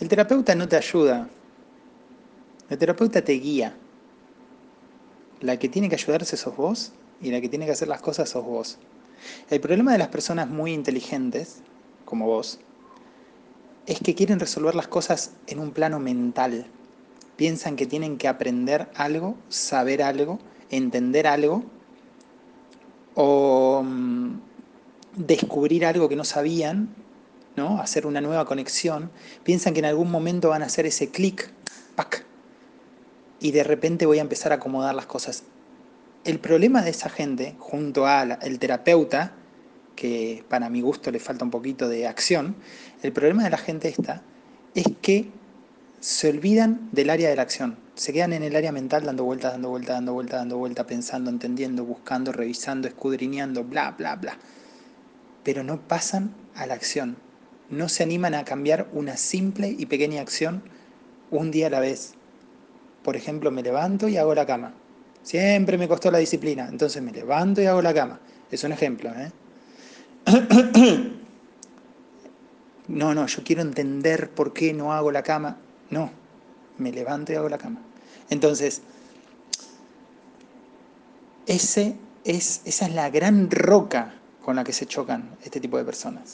El terapeuta no te ayuda. El terapeuta te guía. La que tiene que ayudarse sos vos y la que tiene que hacer las cosas sos vos. El problema de las personas muy inteligentes, como vos, es que quieren resolver las cosas en un plano mental. Piensan que tienen que aprender algo, saber algo, entender algo o mm, descubrir algo que no sabían, ¿no? hacer una nueva conexión. Piensan que en algún momento van a hacer ese clic, y de repente voy a empezar a acomodar las cosas. El problema de esa gente, junto al terapeuta, que para mi gusto le falta un poquito de acción, el problema de la gente esta es que se olvidan del área de la acción, se quedan en el área mental dando vueltas, dando vueltas, dando vueltas, dando vueltas, pensando, entendiendo, buscando, revisando, escudriñando, bla, bla, bla. Pero no pasan a la acción, no se animan a cambiar una simple y pequeña acción un día a la vez. Por ejemplo, me levanto y hago la cama. Siempre me costó la disciplina, entonces me levanto y hago la cama. Es un ejemplo, ¿eh? No, no, yo quiero entender por qué no hago la cama. No, me levanto y hago la cama. Entonces, ese es, esa es la gran roca con la que se chocan este tipo de personas.